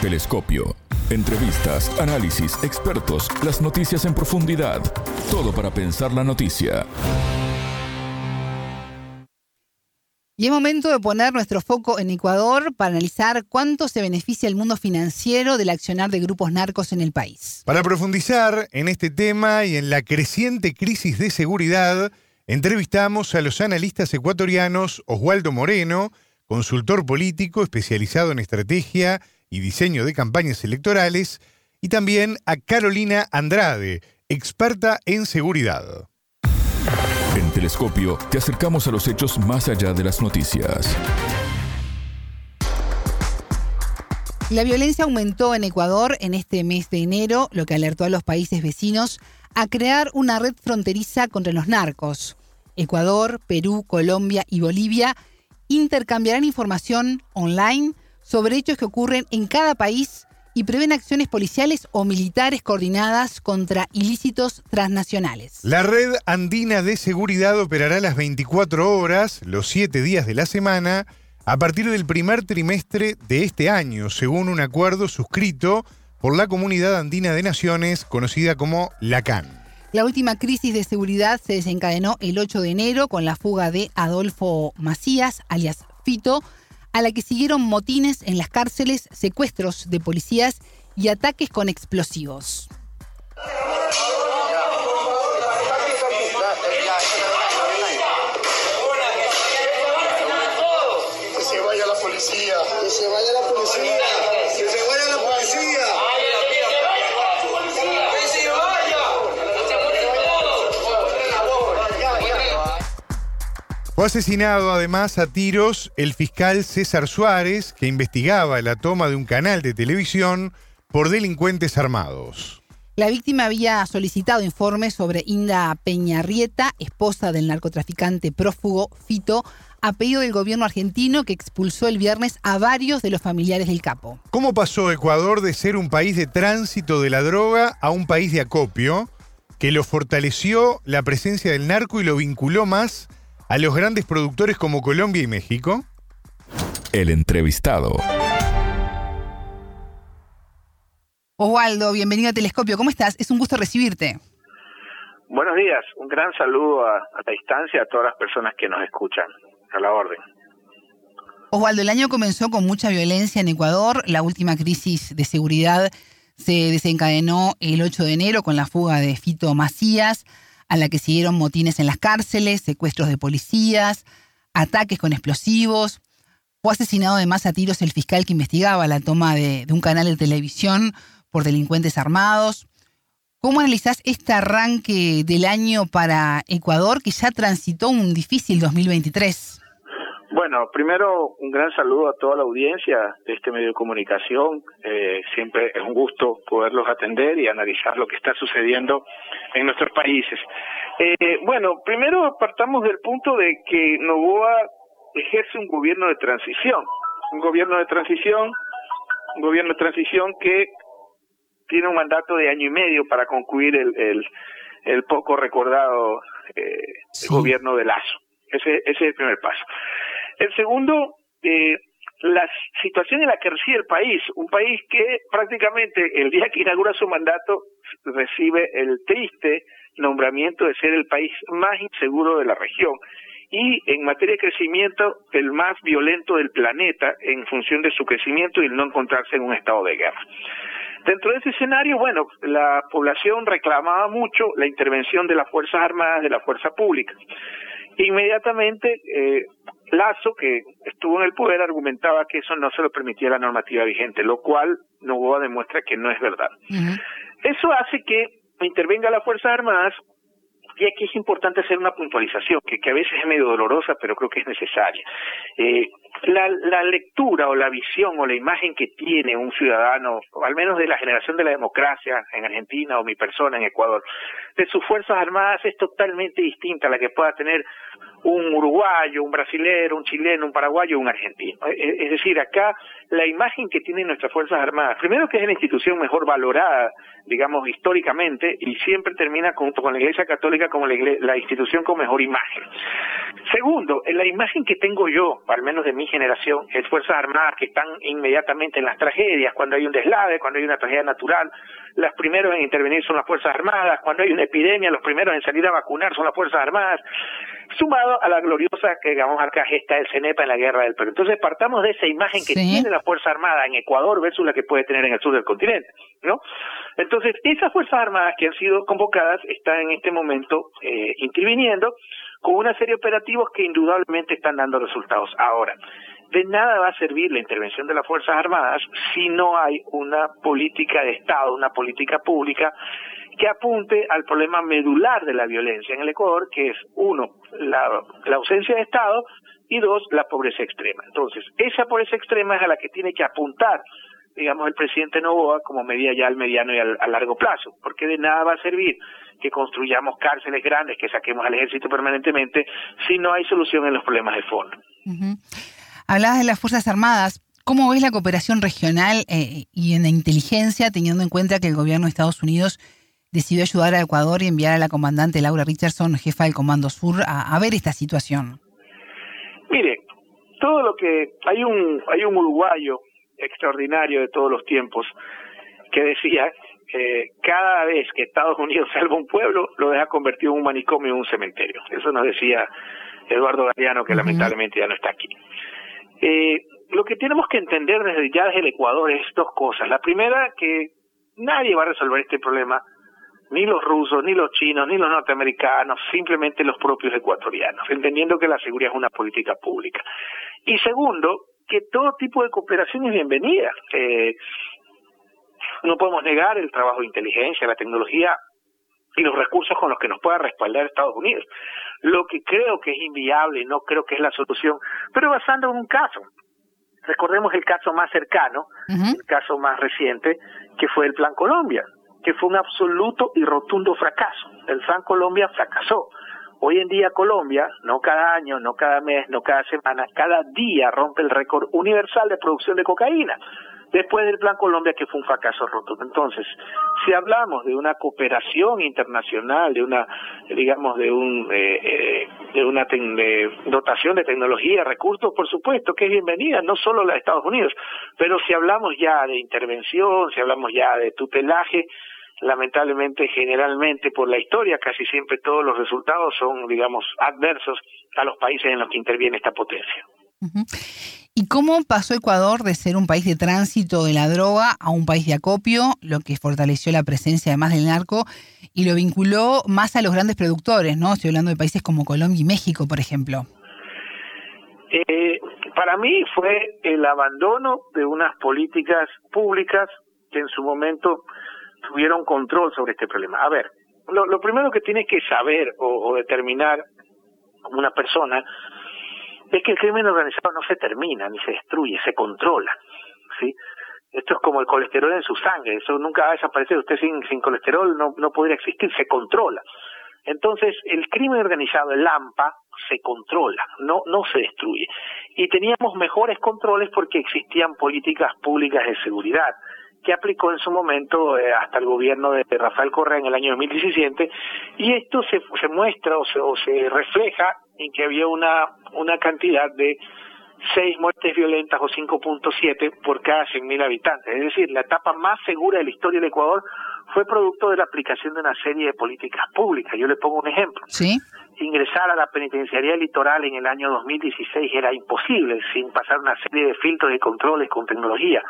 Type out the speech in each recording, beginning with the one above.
Telescopio. Entrevistas, análisis, expertos, las noticias en profundidad. Todo para pensar la noticia. Y es momento de poner nuestro foco en Ecuador para analizar cuánto se beneficia el mundo financiero del accionar de grupos narcos en el país. Para profundizar en este tema y en la creciente crisis de seguridad, entrevistamos a los analistas ecuatorianos Oswaldo Moreno, consultor político especializado en estrategia y diseño de campañas electorales, y también a Carolina Andrade, experta en seguridad. En Telescopio te acercamos a los hechos más allá de las noticias. La violencia aumentó en Ecuador en este mes de enero, lo que alertó a los países vecinos a crear una red fronteriza contra los narcos. Ecuador, Perú, Colombia y Bolivia intercambiarán información online sobre hechos que ocurren en cada país y prevén acciones policiales o militares coordinadas contra ilícitos transnacionales. La red andina de seguridad operará las 24 horas, los 7 días de la semana, a partir del primer trimestre de este año, según un acuerdo suscrito por la Comunidad Andina de Naciones, conocida como la CAN. La última crisis de seguridad se desencadenó el 8 de enero con la fuga de Adolfo Macías, alias Fito, a la que siguieron motines en las cárceles, secuestros de policías y ataques con explosivos. Que se vaya la policía, que se vaya la policía, Fue asesinado además a tiros el fiscal César Suárez, que investigaba la toma de un canal de televisión por delincuentes armados. La víctima había solicitado informes sobre Inda Peñarrieta, esposa del narcotraficante prófugo Fito, a pedido del gobierno argentino que expulsó el viernes a varios de los familiares del capo. ¿Cómo pasó Ecuador de ser un país de tránsito de la droga a un país de acopio que lo fortaleció la presencia del narco y lo vinculó más a los grandes productores como Colombia y México? El entrevistado. Oswaldo, bienvenido a Telescopio. ¿Cómo estás? Es un gusto recibirte. Buenos días, un gran saludo a, a la distancia a todas las personas que nos escuchan. A la orden. Oswaldo, el año comenzó con mucha violencia en Ecuador. La última crisis de seguridad se desencadenó el 8 de enero con la fuga de Fito Macías, a la que siguieron motines en las cárceles, secuestros de policías, ataques con explosivos. Fue asesinado además a tiros el fiscal que investigaba la toma de, de un canal de televisión por delincuentes armados. ¿Cómo analizás este arranque del año para Ecuador que ya transitó un difícil 2023? Bueno, primero un gran saludo a toda la audiencia de este medio de comunicación. Eh, siempre es un gusto poderlos atender y analizar lo que está sucediendo en nuestros países. Eh, bueno, primero partamos del punto de que Novoa ejerce un gobierno de transición, un gobierno de transición, un gobierno de transición que tiene un mandato de año y medio para concluir el, el, el poco recordado eh, Sí. gobierno de Lazo. Ese, ese es el primer paso. El segundo, eh, la situación en la que reside el país, un país que prácticamente el día que inaugura su mandato recibe el triste nombramiento de ser el país más inseguro de la región y en materia de crecimiento el más violento del planeta en función de su crecimiento y el no encontrarse en un estado de guerra. Dentro de ese escenario, bueno, la población reclamaba mucho la intervención de las Fuerzas Armadas, de la Fuerza Pública. Inmediatamente, eh, Lazo, que estuvo en el poder, argumentaba que eso no se lo permitía la normativa vigente, lo cual Novoa demuestra que no es verdad. Eso hace que intervenga las Fuerzas Armadas y aquí es importante hacer una puntualización, que, que a veces es medio dolorosa, pero creo que es necesaria. Eh, la, la lectura o la visión o la imagen que tiene un ciudadano, al menos de la generación de la democracia en Argentina o mi persona en Ecuador, de sus Fuerzas Armadas es totalmente distinta a la que pueda tener un uruguayo, un brasilero, un chileno, un paraguayo, un argentino. Eh, eh, es decir, acá la imagen que tienen nuestras Fuerzas Armadas, primero que es la institución mejor valorada, digamos, históricamente, y siempre termina junto con la Iglesia Católica como la, institución con mejor imagen. Segundo, la imagen que tengo yo, al menos de mi generación, es Fuerzas Armadas que están inmediatamente en las tragedias, cuando hay un deslave, cuando hay una tragedia natural, los primeros en intervenir son las Fuerzas Armadas, cuando hay una epidemia, los primeros en salir a vacunar son las Fuerzas Armadas, sumado a la gloriosa que digamos acá gesta del CENEPA en la guerra del Perú. Entonces partamos de esa imagen que tiene la Fuerza Armada en Ecuador versus la que puede tener en el sur del continente, ¿no? Entonces, esas Fuerzas Armadas que han sido convocadas están en este momento eh, interviniendo con una serie de operativos que indudablemente están dando resultados. Ahora, de nada va a servir la intervención de las Fuerzas Armadas si no hay una política de Estado, una política pública que apunte al problema medular de la violencia en el Ecuador, que es uno, la, ausencia de Estado y dos, la pobreza extrema. Entonces, esa pobreza extrema es a la que tiene que apuntar, digamos, el presidente Novoa como medida ya al mediano y al, a largo plazo, porque de nada va a servir que construyamos cárceles grandes, que saquemos al ejército permanentemente, si no hay solución en los problemas de fondo. Hablabas de las Fuerzas Armadas. ¿Cómo ves la cooperación regional eh, y en la inteligencia, teniendo en cuenta que el gobierno de Estados Unidos decidió ayudar a Ecuador y enviar a la comandante Laura Richardson, jefa del Comando Sur, a, ver esta situación? Mire, todo lo que hay un hay un uruguayo extraordinario de todos los tiempos que decía que cada vez que Estados Unidos salva un pueblo lo deja convertido en un manicomio o un cementerio. Eso nos decía Eduardo Galeano que lamentablemente ya no está aquí. Eh, lo que tenemos que entender desde ya desde el Ecuador es dos cosas. La primera que nadie va a resolver este problema ni los rusos, ni los chinos, ni los norteamericanos, simplemente los propios ecuatorianos, entendiendo que la seguridad es una política pública. Y segundo, que todo tipo de cooperación es bienvenida. Eh, no podemos negar el trabajo de inteligencia, la tecnología y los recursos con los que nos pueda respaldar Estados Unidos. Lo que creo que es inviable y no creo que es la solución, pero basando en un caso. Recordemos el caso más cercano, el caso más reciente, que fue el Plan Colombia que fue un absoluto y rotundo fracaso. El Plan Colombia fracasó. Hoy en día Colombia, no cada año, no cada mes, no cada semana, cada día rompe el récord universal de producción de cocaína. Después del Plan Colombia, que fue un fracaso rotundo. Entonces, si hablamos de una cooperación internacional, de una, digamos, de un, eh, eh, de una dotación de tecnología, recursos, por supuesto que es bienvenida, no solo la de Estados Unidos, pero si hablamos ya de intervención, si hablamos ya de tutelaje, lamentablemente, generalmente por la historia, casi siempre todos los resultados son, digamos, adversos a los países en los que interviene esta potencia. ¿Y cómo pasó Ecuador de ser un país de tránsito de la droga a un país de acopio, lo que fortaleció la presencia además del narco y lo vinculó más a los grandes productores, ¿no? Estoy hablando de países como Colombia y México, por ejemplo. Eh, para mí fue el abandono de unas políticas públicas que en su momento tuvieron control sobre este problema. A ver, lo, primero que tiene que saber o, determinar como una persona es que el crimen organizado no se termina ni se destruye, se controla, ¿sí? Esto es como el colesterol en su sangre, eso nunca va a desaparecer, usted sin, sin colesterol no, no podría existir, se controla. Entonces, el crimen organizado, el AMPA, se controla, no, no se destruye. Y teníamos mejores controles porque existían políticas públicas de seguridad que aplicó en su momento eh, hasta el gobierno de Rafael Correa en el año 2017 y esto se, se muestra o se, o se refleja en que había una, una cantidad de seis muertes violentas o 5.7 por cada 100.000 habitantes. Es decir, la etapa más segura de la historia del Ecuador fue producto de la aplicación de una serie de políticas públicas. Yo le pongo un ejemplo. ¿Sí? Ingresar a la penitenciaría litoral en el año 2016 era imposible sin pasar una serie de filtros y controles con tecnología.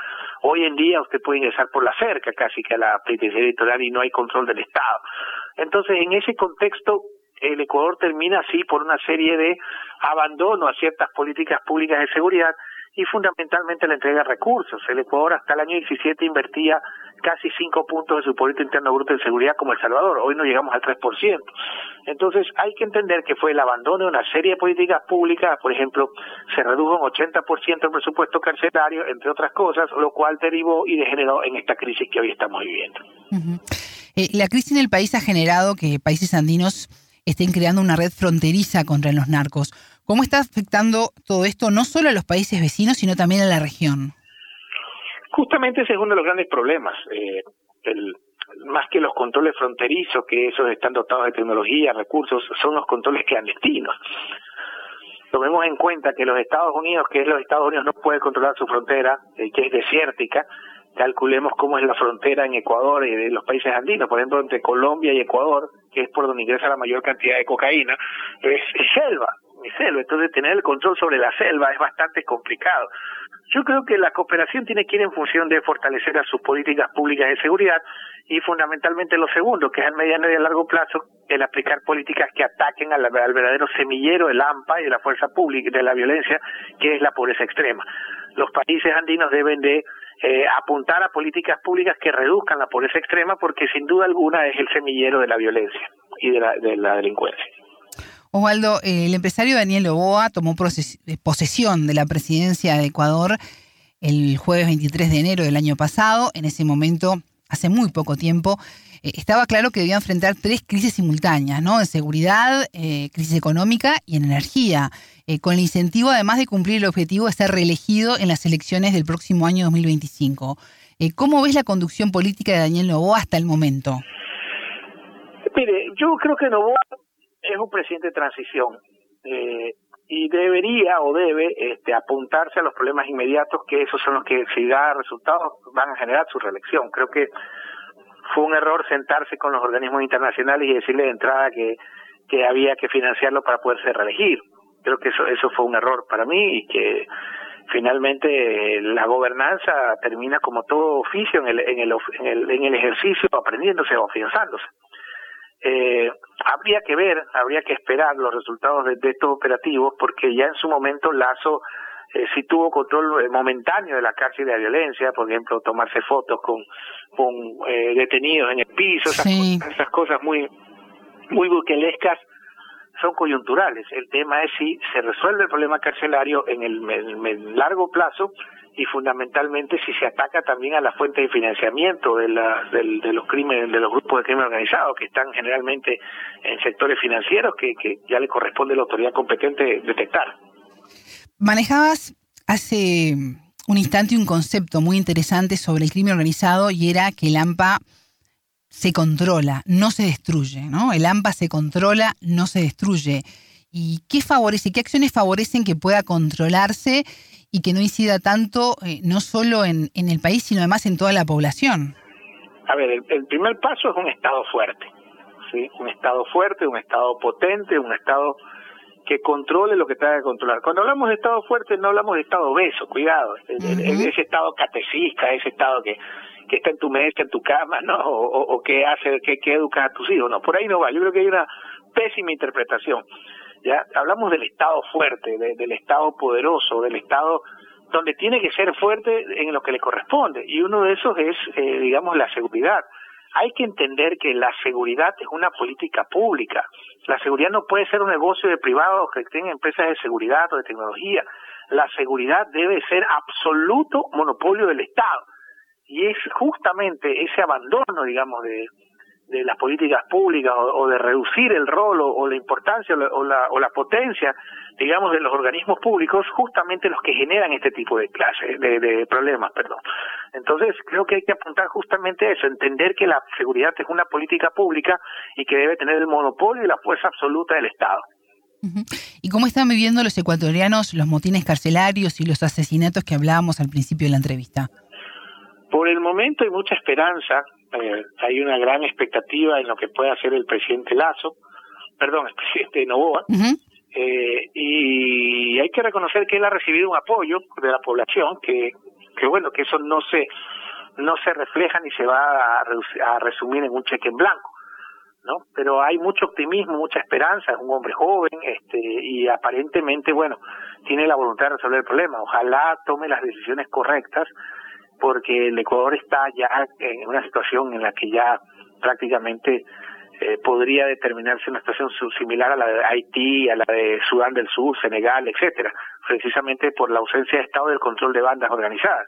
Hoy en día usted puede ingresar por la cerca casi que a la penitenciaría litoral y no hay control del Estado. Entonces, en ese contexto, el Ecuador termina así por una serie de abandono a ciertas políticas públicas de seguridad y fundamentalmente la entrega de recursos. El Ecuador hasta el año 17 invertía casi cinco puntos de su Producto Interno Bruto en seguridad como El Salvador. Hoy no llegamos al 3%. Entonces hay que entender que fue el abandono de una serie de políticas públicas, por ejemplo, se redujo un 80% el presupuesto carcelario, entre otras cosas, lo cual derivó y degeneró en esta crisis que hoy estamos viviendo. Eh, la crisis en el país ha generado que países andinos estén creando una red fronteriza contra los narcos. ¿Cómo está afectando todo esto no solo a los países vecinos, sino también a la región? Justamente ese es uno de los grandes problemas. Eh, el, más que los controles fronterizos, que esos están dotados de tecnología, recursos, son los controles clandestinos. Tomemos en cuenta que los Estados Unidos, que es los Estados Unidos no puede controlar su frontera, eh, que es desértica, calculemos cómo es la frontera en Ecuador y de los países andinos, por ejemplo, entre Colombia y Ecuador, que es por donde ingresa la mayor cantidad de cocaína, es, selva, es selva. Entonces, tener el control sobre la selva es bastante complicado. Yo creo que la cooperación tiene que ir en función de fortalecer a sus políticas públicas de seguridad y fundamentalmente lo segundo, que es a mediano y a largo plazo, el aplicar políticas que ataquen al, verdadero semillero del AMPA y de la fuerza pública, de la violencia, que es la pobreza extrema. Los países andinos deben de eh, apuntar a políticas públicas que reduzcan la pobreza extrema porque sin duda alguna es el semillero de la violencia y de la, de la delincuencia. Osvaldo, el empresario Daniel Oboa tomó posesión de la presidencia de Ecuador el jueves 23 de enero del año pasado. En ese momento, hace muy poco tiempo, eh, estaba claro que debía enfrentar tres crisis simultáneas, ¿no? En seguridad, eh, crisis económica y en energía, eh, con el incentivo además de cumplir el objetivo de ser reelegido en las elecciones del próximo año 2025. ¿Cómo ves la conducción política de Daniel Novoa hasta el momento? Mire, yo creo que Novoa es un presidente de transición eh, y debería o debe este, apuntarse a los problemas inmediatos que esos son los que si da resultados van a generar su reelección. Creo que fue un error sentarse con los organismos internacionales y decirle de entrada que, había que financiarlo para poderse reelegir. Creo que eso, eso fue un error para mí y que finalmente la gobernanza termina como todo oficio en el, en el, en el, en el ejercicio aprendiéndose o afianzándose. Eh, habría que ver, habría que esperar los resultados de, estos operativos, porque ya en su momento Lazo eh, sí tuvo control eh, momentáneo de la cárcel de la violencia, por ejemplo, tomarse fotos con, con eh, detenidos en el piso, esas, cosas, esas cosas muy, muy buquelescas son coyunturales. El tema es si se resuelve el problema carcelario en el, en el largo plazo y fundamentalmente si se ataca también a la fuente de financiamiento de, la, de, los crímenes, de los grupos de crimen organizado, que están generalmente en sectores financieros que, que ya le corresponde a la autoridad competente detectar. Manejabas hace un instante un concepto muy interesante sobre el crimen organizado y era que el AMPA se controla, no se destruye, ¿no? El AMPA se controla, no se destruye. ¿Y qué favorece, qué acciones favorecen que pueda controlarse y que no incida tanto, eh, no solo en, en el país, sino además en toda la población? A ver, el, primer paso es un Estado fuerte, ¿sí? Un Estado fuerte, un Estado potente, un Estado que controle lo que tenga que controlar. Cuando hablamos de Estado fuerte, no hablamos de Estado obeso, cuidado, ese Estado catecista, ese Estado que, que está en tu mesa, en tu cama, ¿no? O, o, que hace, que, que educa a tus hijos, no, por ahí no va. Yo creo que hay una pésima interpretación. Ya hablamos del Estado fuerte, del Estado poderoso, del Estado donde tiene que ser fuerte en lo que le corresponde. Y uno de esos es, eh, digamos, la seguridad. Hay que entender que la seguridad es una política pública. La seguridad no puede ser un negocio de privados que tengan empresas de seguridad o de tecnología. La seguridad debe ser absoluto monopolio del Estado. Y es justamente ese abandono, digamos, de, de las políticas públicas o, de reducir el rol o, la importancia o la, o la, potencia, digamos, de los organismos públicos, justamente los que generan este tipo de clases, de, de, problemas, perdón. Entonces, creo que hay que apuntar justamente a eso, entender que la seguridad es una política pública y que debe tener el monopolio y la fuerza absoluta del Estado. ¿Y cómo están viviendo los ecuatorianos los motines carcelarios y los asesinatos que hablábamos al principio de la entrevista? Por el momento hay mucha esperanza eh, hay una gran expectativa en lo que puede hacer el presidente Lazo, perdón, el presidente Novoa, eh, y hay que reconocer que él ha recibido un apoyo de la población, que, que bueno, que eso no se no se refleja ni se va a, a resumir en un cheque en blanco. ¿no? Pero hay mucho optimismo, mucha esperanza, es un hombre joven, este, y aparentemente, bueno, tiene la voluntad de resolver el problema. Ojalá tome las decisiones correctas porque el Ecuador está ya en una situación en la que ya prácticamente eh, podría determinarse una situación similar a la de Haití, a la de Sudán del Sur, Senegal, etcétera, precisamente por la ausencia de Estado del control de bandas organizadas.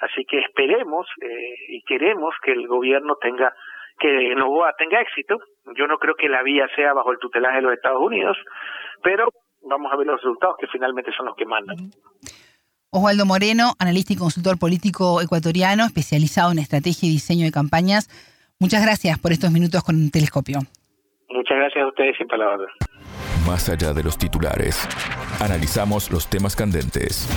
Así que esperemos eh, y queremos que el gobierno tenga que Novoa tenga éxito. Yo no creo que la vía sea bajo el tutelaje de los Estados Unidos, pero vamos a ver los resultados que finalmente son los que mandan. Osvaldo Moreno, analista y consultor político ecuatoriano, especializado en estrategia y diseño de campañas. Muchas gracias por estos minutos con un telescopio. Muchas gracias a ustedes, sin palabras. Más allá de los titulares, analizamos los temas candentes.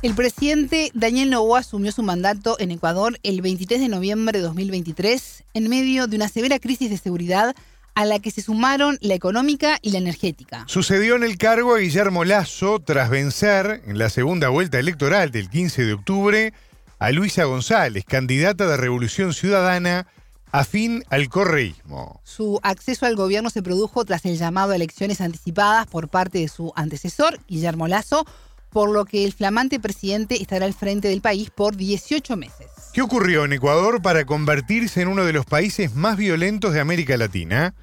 El presidente Daniel Noboa asumió su mandato en Ecuador el 23 de noviembre de 2023 en medio de una severa crisis de seguridad a la que se sumaron la económica y la energética. Sucedió en el cargo a Guillermo Lazo tras vencer en la segunda vuelta electoral del 15 de octubre a Luisa González, candidata de Revolución Ciudadana afín al correísmo. Su acceso al gobierno se produjo tras el llamado a elecciones anticipadas por parte de su antecesor, Guillermo Lazo, por lo que el flamante presidente estará al frente del país por 18 meses. ¿Qué ocurrió en Ecuador para convertirse en uno de los países más violentos de América Latina?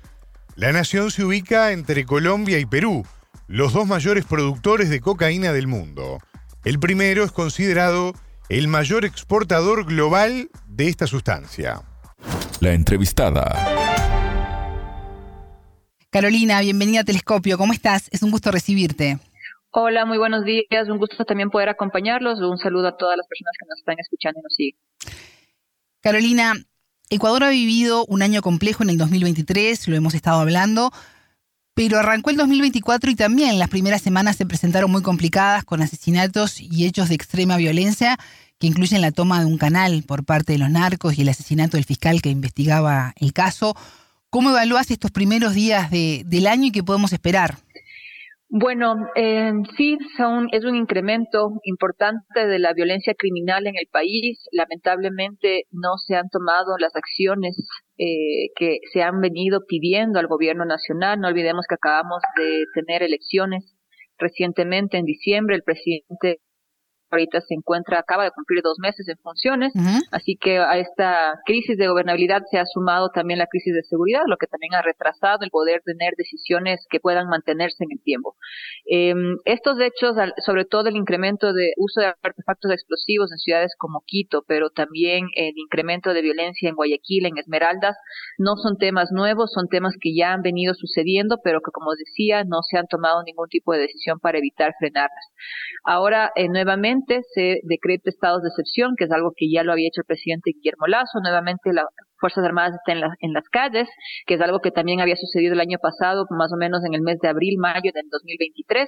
La nación se ubica entre Colombia y Perú, los dos mayores productores de cocaína del mundo. El primero es considerado el mayor exportador global de esta sustancia. La entrevistada. Carolina, bienvenida a Telescopio. ¿Cómo estás? Es un gusto recibirte. Hola, muy buenos días. Un gusto también poder acompañarlos. Un saludo a todas las personas que nos están escuchando y nos siguen. Carolina, Ecuador ha vivido un año complejo en el 2023, lo hemos estado hablando, pero arrancó el 2024 y también las primeras semanas se presentaron muy complicadas con asesinatos y hechos de extrema violencia que incluyen la toma de un canal por parte de los narcos y el asesinato del fiscal que investigaba el caso. ¿Cómo evalúas estos primeros días de, del año y qué podemos esperar? Bueno, eh, sí, son, es un incremento importante de la violencia criminal en el país. Lamentablemente no se han tomado las acciones eh, que se han venido pidiendo al gobierno nacional. No olvidemos que acabamos de tener elecciones recientemente en diciembre. El presidente ahorita se encuentra, acaba de cumplir dos meses en funciones, así que a esta crisis de gobernabilidad se ha sumado también la crisis de seguridad, lo que también ha retrasado el poder tener decisiones que puedan mantenerse en el tiempo. Eh, estos hechos, sobre todo el incremento de uso de artefactos explosivos en ciudades como Quito, pero también el incremento de violencia en Guayaquil, en Esmeraldas, no son temas nuevos, son temas que ya han venido sucediendo, pero que como decía, no se han tomado ningún tipo de decisión para evitar frenarlas. Ahora, eh, nuevamente, se decreta estados de excepción, que es algo que ya lo había hecho el presidente Guillermo Lazo. Nuevamente la Fuerzas Armadas está en, en las calles, que es algo que también había sucedido el año pasado, más o menos en el mes de abril, mayo del 2023,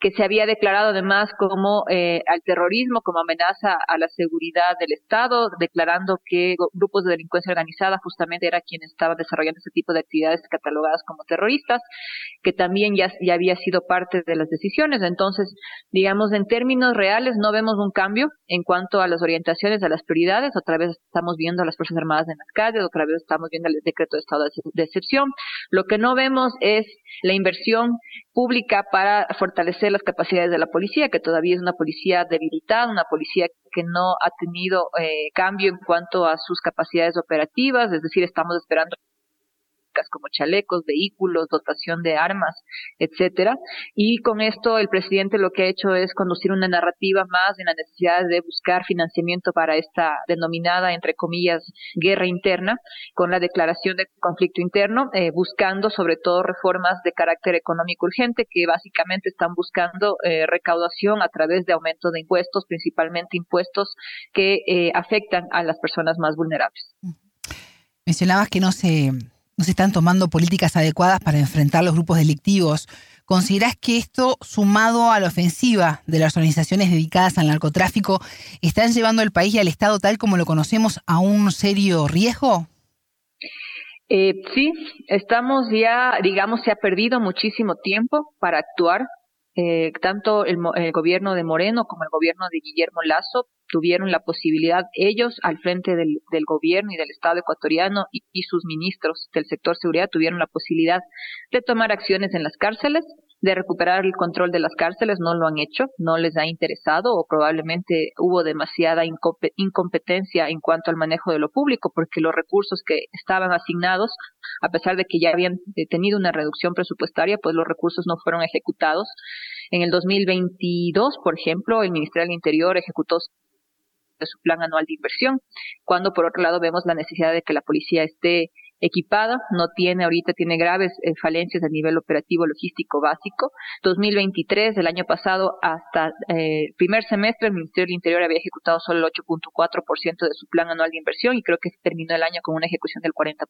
que se había declarado además como eh, al terrorismo, como amenaza a la seguridad del Estado, declarando que grupos de delincuencia organizada justamente era quienes estaban desarrollando ese tipo de actividades catalogadas como terroristas, que también ya, ya había sido parte de las decisiones. Entonces, digamos, en términos reales no vemos un cambio en cuanto a las orientaciones, a las prioridades. Otra vez estamos viendo a las Fuerzas Armadas en las calles otra vez estamos viendo el decreto de estado de excepción. Lo que no vemos es la inversión pública para fortalecer las capacidades de la policía, que todavía es una policía debilitada, una policía que no ha tenido eh, cambio en cuanto a sus capacidades operativas, es decir, estamos esperando como chalecos, vehículos, dotación de armas, etcétera. Y con esto el presidente lo que ha hecho es conducir una narrativa más en la necesidad de buscar financiamiento para esta denominada, entre comillas, guerra interna, con la declaración de conflicto interno, eh, buscando sobre todo reformas de carácter económico urgente que básicamente están buscando eh, recaudación a través de aumento de impuestos, principalmente impuestos que eh, afectan a las personas más vulnerables. Mencionabas que no se no se están tomando políticas adecuadas para enfrentar los grupos delictivos. ¿Considerás que esto, sumado a la ofensiva de las organizaciones dedicadas al narcotráfico, están llevando al país y al Estado tal como lo conocemos a un serio riesgo? Eh, sí, estamos ya, digamos, se ha perdido muchísimo tiempo para actuar. Eh, tanto el, gobierno de Moreno como el gobierno de Guillermo Lazo tuvieron la posibilidad, ellos al frente del, gobierno y del Estado ecuatoriano y, sus ministros del sector seguridad tuvieron la posibilidad de tomar acciones en las cárceles, de recuperar el control de las cárceles, no lo han hecho, no les ha interesado o probablemente hubo demasiada incompetencia en cuanto al manejo de lo público porque los recursos que estaban asignados, a pesar de que ya habían eh, tenido una reducción presupuestaria, pues los recursos no fueron ejecutados. En el 2022, por ejemplo, el Ministerio del Interior ejecutó su plan anual de inversión, cuando por otro lado vemos la necesidad de que la policía esté equipada, no tiene ahorita, tiene graves eh, falencias a nivel operativo logístico básico. 2023, el año pasado, hasta eh, el primer semestre, el Ministerio del Interior había ejecutado solo el 8.4% de su plan anual de inversión y creo que terminó el año con una ejecución del 40%.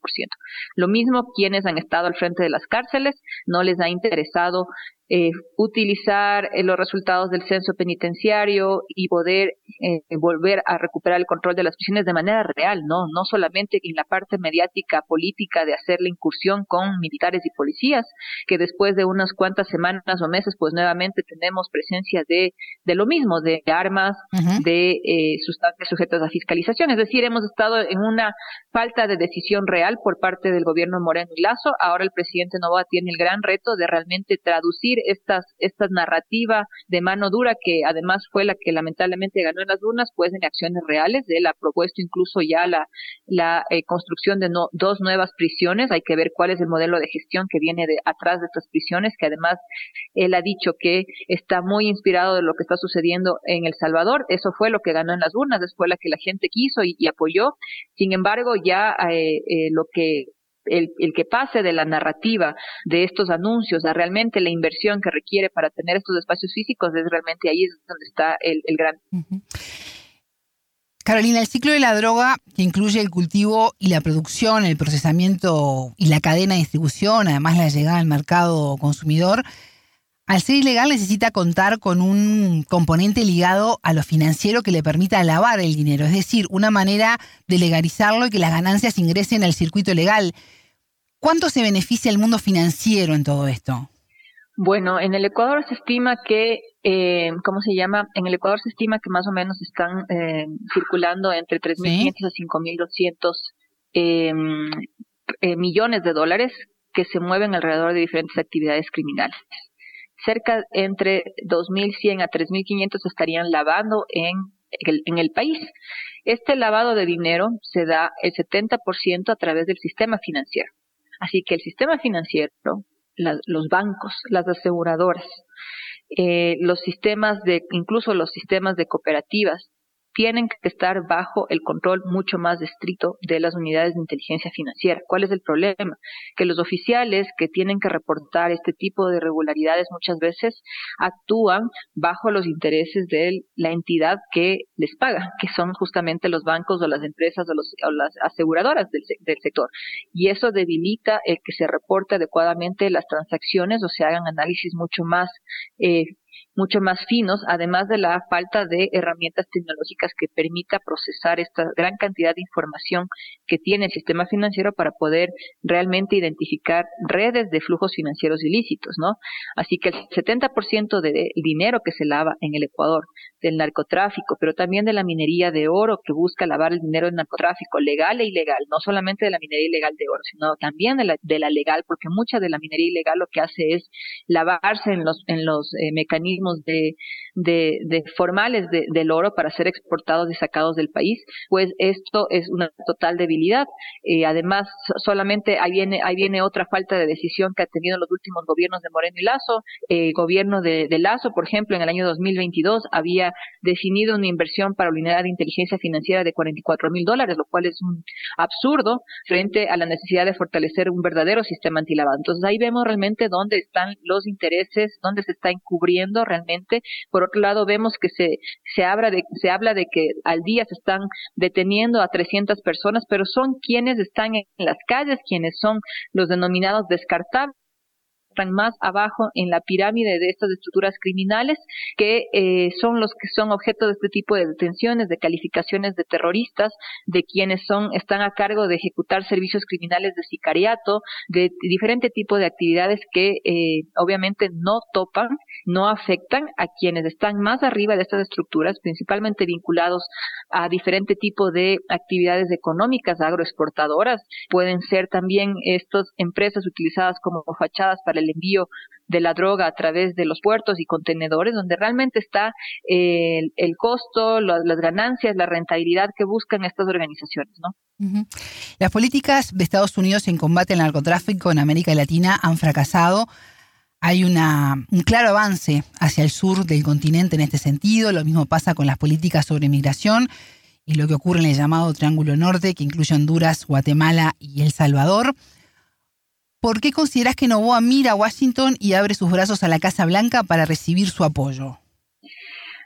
Lo mismo quienes han estado al frente de las cárceles, no les ha interesado eh, utilizar eh, los resultados del censo penitenciario y poder eh, volver a recuperar el control de las prisiones de manera real, no, no solamente en la parte mediática política de hacer la incursión con militares y policías, que después de unas cuantas semanas o meses, pues nuevamente tenemos presencia de, de lo mismo, de armas, de sustancias sujetas a fiscalización. Es decir, hemos estado en una falta de decisión real por parte del gobierno Moreno y Lazo. Ahora el presidente Novoa tiene el gran reto de realmente traducir estas, esta narrativa de mano dura que además fue la que lamentablemente ganó en las urnas, pues en acciones reales. Él ha propuesto incluso ya la, la eh, construcción de dos nuevas prisiones. Hay que ver cuál es el modelo de gestión que viene de atrás de estas prisiones, que además él ha dicho que está muy inspirado de lo que está sucediendo en El Salvador. Eso fue lo que ganó en las urnas, fue la que la gente quiso y, apoyó. Sin embargo, ya eh, eh, lo que el, el, que pase de la narrativa de estos anuncios a realmente la inversión que requiere para tener estos espacios físicos es realmente ahí es donde está el, el gran. Carolina, el ciclo de la droga, que incluye el cultivo y la producción, el procesamiento y la cadena de distribución, además la llegada al mercado consumidor, al ser ilegal necesita contar con un componente ligado a lo financiero que le permita lavar el dinero, es decir, una manera de legalizarlo y que las ganancias ingresen al circuito legal. ¿Cuánto se beneficia el mundo financiero en todo esto? Bueno, en el Ecuador se estima que, eh, ¿cómo se llama? En el Ecuador se estima que más o menos están eh, circulando entre 3.500 a 5.200 eh, eh, millones de dólares que se mueven alrededor de diferentes actividades criminales cerca entre 2.100 a 3.500 estarían lavando en el, en el país. Este lavado de dinero se da el 70% a través del sistema financiero. Así que el sistema financiero, los bancos, las aseguradoras, eh, los sistemas de, incluso los sistemas de cooperativas, tienen que estar bajo el control mucho más estricto de las unidades de inteligencia financiera. ¿Cuál es el problema? Que los oficiales que tienen que reportar este tipo de irregularidades muchas veces actúan bajo los intereses de la entidad que les paga, que son justamente los bancos o las empresas o, las aseguradoras del, sector. Y eso debilita el que se reporte adecuadamente las transacciones o se hagan análisis mucho más eh, mucho más finos, además de la falta de herramientas tecnológicas que permita procesar esta gran cantidad de información que tiene el sistema financiero para poder realmente identificar redes de flujos financieros ilícitos, ¿no? Así que el 70% del dinero que se lava en el Ecuador del narcotráfico, pero también de la minería de oro que busca lavar el dinero del narcotráfico, legal e ilegal, no solamente de la minería ilegal de oro, sino también de la, de la legal, porque mucha de la minería ilegal lo que hace es lavarse en los, en los eh, mecanismos de, de, de formales de, del oro para ser exportados y sacados del país, pues esto es una total debilidad. Eh, además, solamente ahí viene, ahí viene otra falta de decisión que ha tenido los últimos gobiernos de Moreno y Lazo. el gobierno de, Lazo, por ejemplo, en el año 2022 había definido una inversión para la unidad de inteligencia financiera de 44 mil dólares, lo cual es un absurdo frente a la necesidad de fortalecer un verdadero sistema antilavado. Entonces ahí vemos realmente dónde están los intereses, dónde se está encubriendo realmente. Por otro lado, vemos que se, se, habla de, se habla de que al día se están deteniendo a 300 personas, pero son quienes están en las calles, quienes son los denominados descartables están más abajo en la pirámide de estas estructuras criminales, que eh, son los que son objeto de este tipo de detenciones, de calificaciones de terroristas, de quienes son están a cargo de ejecutar servicios criminales de sicariato, de diferente tipo de actividades que eh, obviamente no topan, no afectan a quienes están más arriba de estas estructuras, principalmente vinculados a diferente tipo de actividades económicas agroexportadoras. Pueden ser también estas empresas utilizadas como fachadas para el envío de la droga a través de los puertos y contenedores, donde realmente está eh, el, costo, las ganancias, la rentabilidad que buscan estas organizaciones, ¿no? Las políticas de Estados Unidos en combate al narcotráfico en América Latina han fracasado. Hay una, un claro avance hacia el sur del continente en este sentido. Lo mismo pasa con las políticas sobre migración y lo que ocurre en el llamado Triángulo Norte, que incluye Honduras, Guatemala y El Salvador. ¿Por qué consideras que Novoa mira a Washington y abre sus brazos a la Casa Blanca para recibir su apoyo?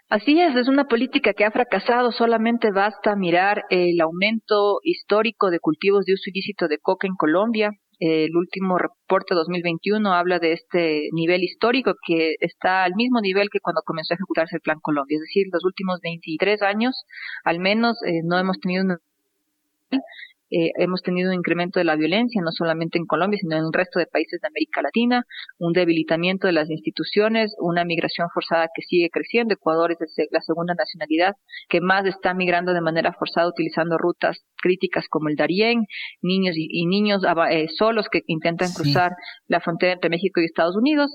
Así es, es una política que ha fracasado. Solamente basta mirar el aumento histórico de cultivos de uso ilícito de coca en Colombia. El último reporte 2021 habla de este nivel histórico que está al mismo nivel que cuando comenzó a ejecutarse el Plan Colombia. Es decir, los últimos 23 años, al menos, eh, no hemos tenido un eh, hemos tenido un incremento de la violencia, no solamente en Colombia, sino en el resto de países de América Latina, un debilitamiento de las instituciones, una migración forzada que sigue creciendo. Ecuador es la segunda nacionalidad que más está migrando de manera forzada utilizando rutas críticas como el Darién, niños y, niños eh, solos que intentan cruzar la frontera entre México y Estados Unidos.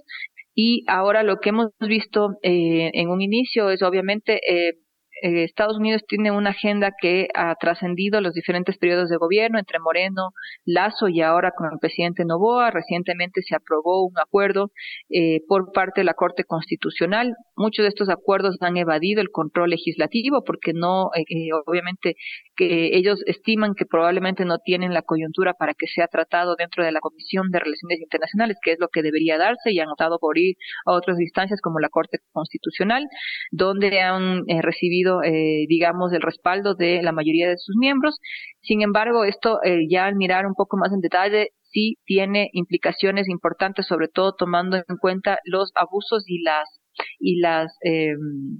Y ahora lo que hemos visto eh, en un inicio es obviamente eh, eh, Estados Unidos tiene una agenda que ha trascendido los diferentes periodos de gobierno entre Moreno, Lazo y ahora con el presidente Novoa. Recientemente se aprobó un acuerdo eh, por parte de la Corte Constitucional. Muchos de estos acuerdos han evadido el control legislativo porque no, eh, obviamente, que ellos estiman que probablemente no tienen la coyuntura para que sea tratado dentro de la Comisión de Relaciones Internacionales, que es lo que debería darse, y han optado por ir a otras instancias como la Corte Constitucional, donde han recibido eh, digamos, el respaldo de la mayoría de sus miembros. Sin embargo, esto eh, ya al mirar un poco más en detalle, sí tiene implicaciones importantes, sobre todo tomando en cuenta los abusos y las y las eh,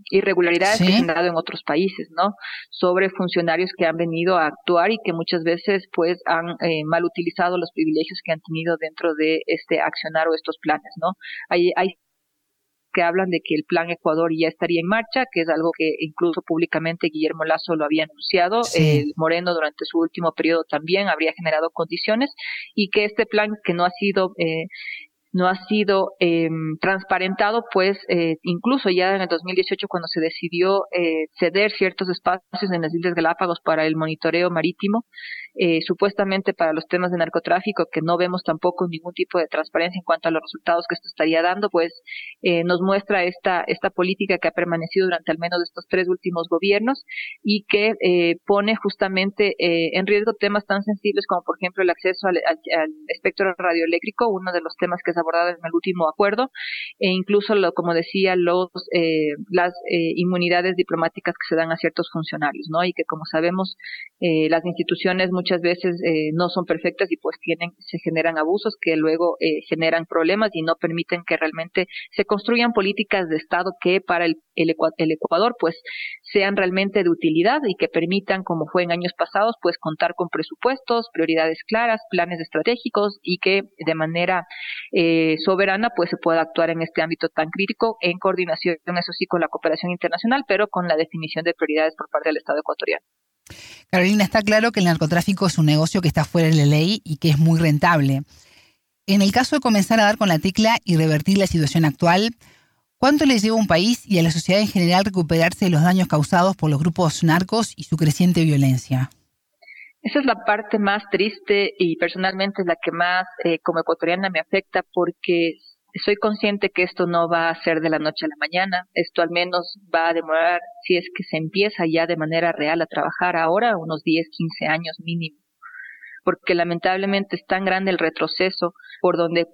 irregularidades que se han dado en otros países, ¿no? Sobre funcionarios que han venido a actuar y que muchas veces, pues, han eh, mal utilizado los privilegios que han tenido dentro de este accionar o estos planes, ¿no? Hay, hay que hablan de que el plan Ecuador ya estaría en marcha, que es algo que incluso públicamente Guillermo Lazo lo había anunciado. Moreno durante su último periodo también habría generado condiciones y que este plan que no ha sido eh, no ha sido eh, transparentado, pues eh, incluso ya en el 2018 cuando se decidió eh, ceder ciertos espacios en las Islas Galápagos para el monitoreo marítimo, eh, supuestamente para los temas de narcotráfico, que no vemos tampoco ningún tipo de transparencia en cuanto a los resultados que esto estaría dando, pues eh, nos muestra esta, esta política que ha permanecido durante al menos estos tres últimos gobiernos y que eh, pone justamente eh, en riesgo temas tan sensibles como por ejemplo el acceso al, espectro radioeléctrico, uno de los temas que es abordado en el último acuerdo, e incluso, lo, como decía, los, eh, las eh, inmunidades diplomáticas que se dan a ciertos funcionarios, ¿no? Y que, como sabemos, las instituciones muchas veces no son perfectas y pues tienen, se generan abusos que luego generan problemas y no permiten que realmente se construyan políticas de Estado que para el, el, el Ecuador pues sean realmente de utilidad y que permitan, como fue en años pasados, pues contar con presupuestos, prioridades claras, planes estratégicos y que de manera eh, soberana pues se pueda actuar en este ámbito tan crítico en coordinación, eso sí, con la cooperación internacional, pero con la definición de prioridades por parte del Estado ecuatoriano. Carolina, está claro que el narcotráfico es un negocio que está fuera de la ley y que es muy rentable. En el caso de comenzar a dar con la tecla y revertir la situación actual, ¿Cuánto le lleva a un país y a la sociedad en general recuperarse de los daños causados por los grupos narcos y su creciente violencia? Esa es la parte más triste y personalmente es la que más eh, como ecuatoriana me afecta porque soy consciente que esto no va a ser de la noche a la mañana, esto al menos va a demorar, si es que se empieza ya de manera real a trabajar ahora, unos 10, 15 años mínimo, porque lamentablemente es tan grande el retroceso por donde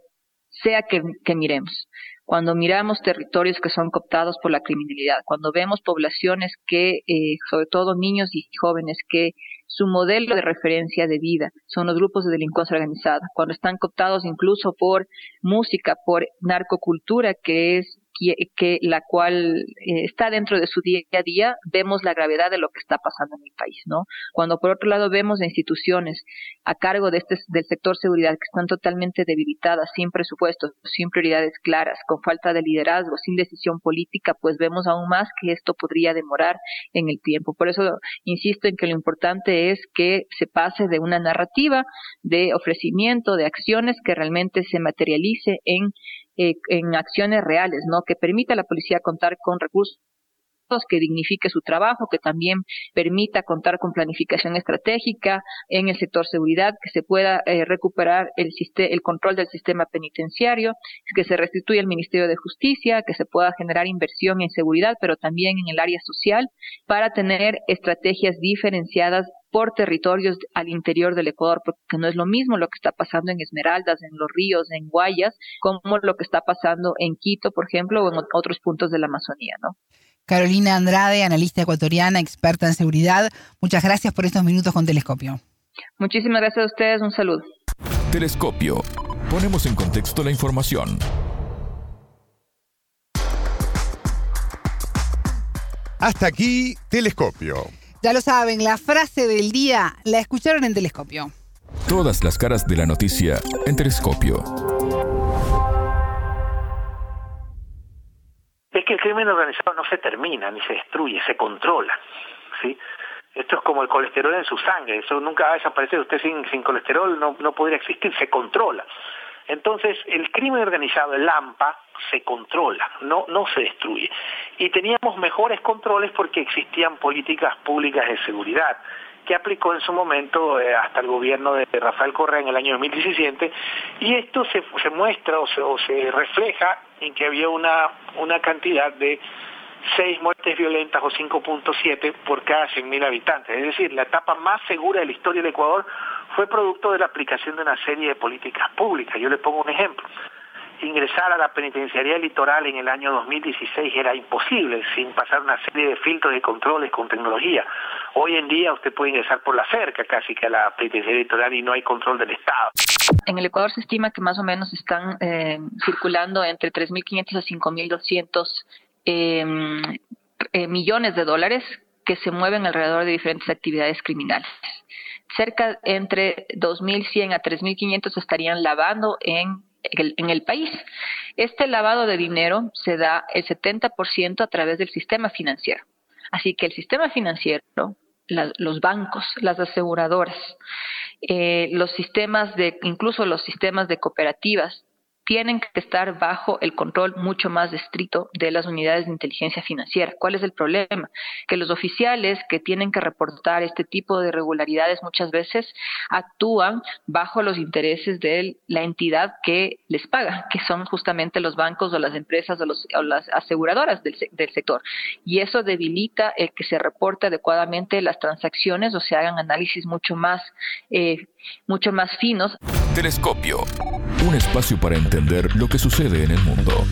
sea que, miremos. Cuando miramos territorios que son cooptados por la criminalidad, cuando vemos poblaciones que, eh, sobre todo niños y jóvenes, que su modelo de referencia de vida. Son los grupos de delincuencia organizada, cuando están cooptados incluso por música, por narcocultura, que es que, la cual eh, está dentro de su día a día, vemos la gravedad de lo que está pasando en el país, ¿no? Cuando por otro lado vemos instituciones a cargo de este del sector seguridad que están totalmente debilitadas, sin presupuestos, sin prioridades claras, con falta de liderazgo, sin decisión política, pues vemos aún más que esto podría demorar en el tiempo. Por eso insisto en que lo importante es que se pase de una narrativa de ofrecimiento de acciones que realmente se materialice en eh, en acciones reales, ¿no? Que permita a la policía contar con recursos que dignifique su trabajo, que también permita contar con planificación estratégica en el sector seguridad, que se pueda eh, recuperar el, el control del sistema penitenciario, que se restituya el Ministerio de Justicia, que se pueda generar inversión en seguridad, pero también en el área social, para tener estrategias diferenciadas por territorios al interior del Ecuador, porque no es lo mismo lo que está pasando en Esmeraldas, en Los Ríos, en Guayas, como lo que está pasando en Quito, por ejemplo, o en otros puntos de la Amazonía, ¿no? Carolina Andrade, analista ecuatoriana, experta en seguridad. Muchas gracias por estos minutos con Telescopio. Muchísimas gracias a ustedes. Un saludo. Telescopio. Ponemos en contexto la información. Hasta aquí, Telescopio. Ya lo saben, la frase del día la escucharon en Telescopio. Todas las caras de la noticia en Telescopio. Que el crimen organizado no se termina ni se destruye, se controla. ¿sí? Esto es como el colesterol en su sangre, eso nunca va a desaparecer. Usted sin, colesterol no, no podría existir, se controla. Entonces, el crimen organizado, el AMPA, se controla, no, no se destruye. Y teníamos mejores controles porque existían políticas públicas de seguridad que aplicó en su momento eh, hasta el gobierno de Rafael Correa en el año 2017 y esto se, se muestra o se, o se refleja en que había una, una cantidad de seis muertes violentas o 5.7 por cada 100.000 habitantes. Es decir, la etapa más segura de la historia del Ecuador fue producto de la aplicación de una serie de políticas públicas. Yo le pongo un ejemplo. Ingresar a la penitenciaría litoral en el año 2016 era imposible sin pasar una serie de filtros y controles con tecnología. Hoy en día usted puede ingresar por la cerca casi que a la penitenciaría litoral y no hay control del Estado. En el Ecuador se estima que más o menos están eh, circulando entre 3.500 a 5.200 em, eh, millones de dólares que se mueven alrededor de diferentes actividades criminales cerca entre 2.100 a 3.500 estarían lavando en el, en el país. Este lavado de dinero se da el 70% a través del sistema financiero. Así que el sistema financiero, los bancos, las aseguradoras, eh, los sistemas de, incluso los sistemas de cooperativas, tienen que estar bajo el control mucho más estricto de las unidades de inteligencia financiera. ¿Cuál es el problema? Que los oficiales que tienen que reportar este tipo de irregularidades muchas veces actúan bajo los intereses de la entidad que les paga, que son justamente los bancos o las empresas o, las aseguradoras del, sector. Y eso debilita el que se reporte adecuadamente las transacciones o se hagan análisis mucho más, eh, mucho más finos. Telescopio. Un espacio para entender lo que sucede en el mundo.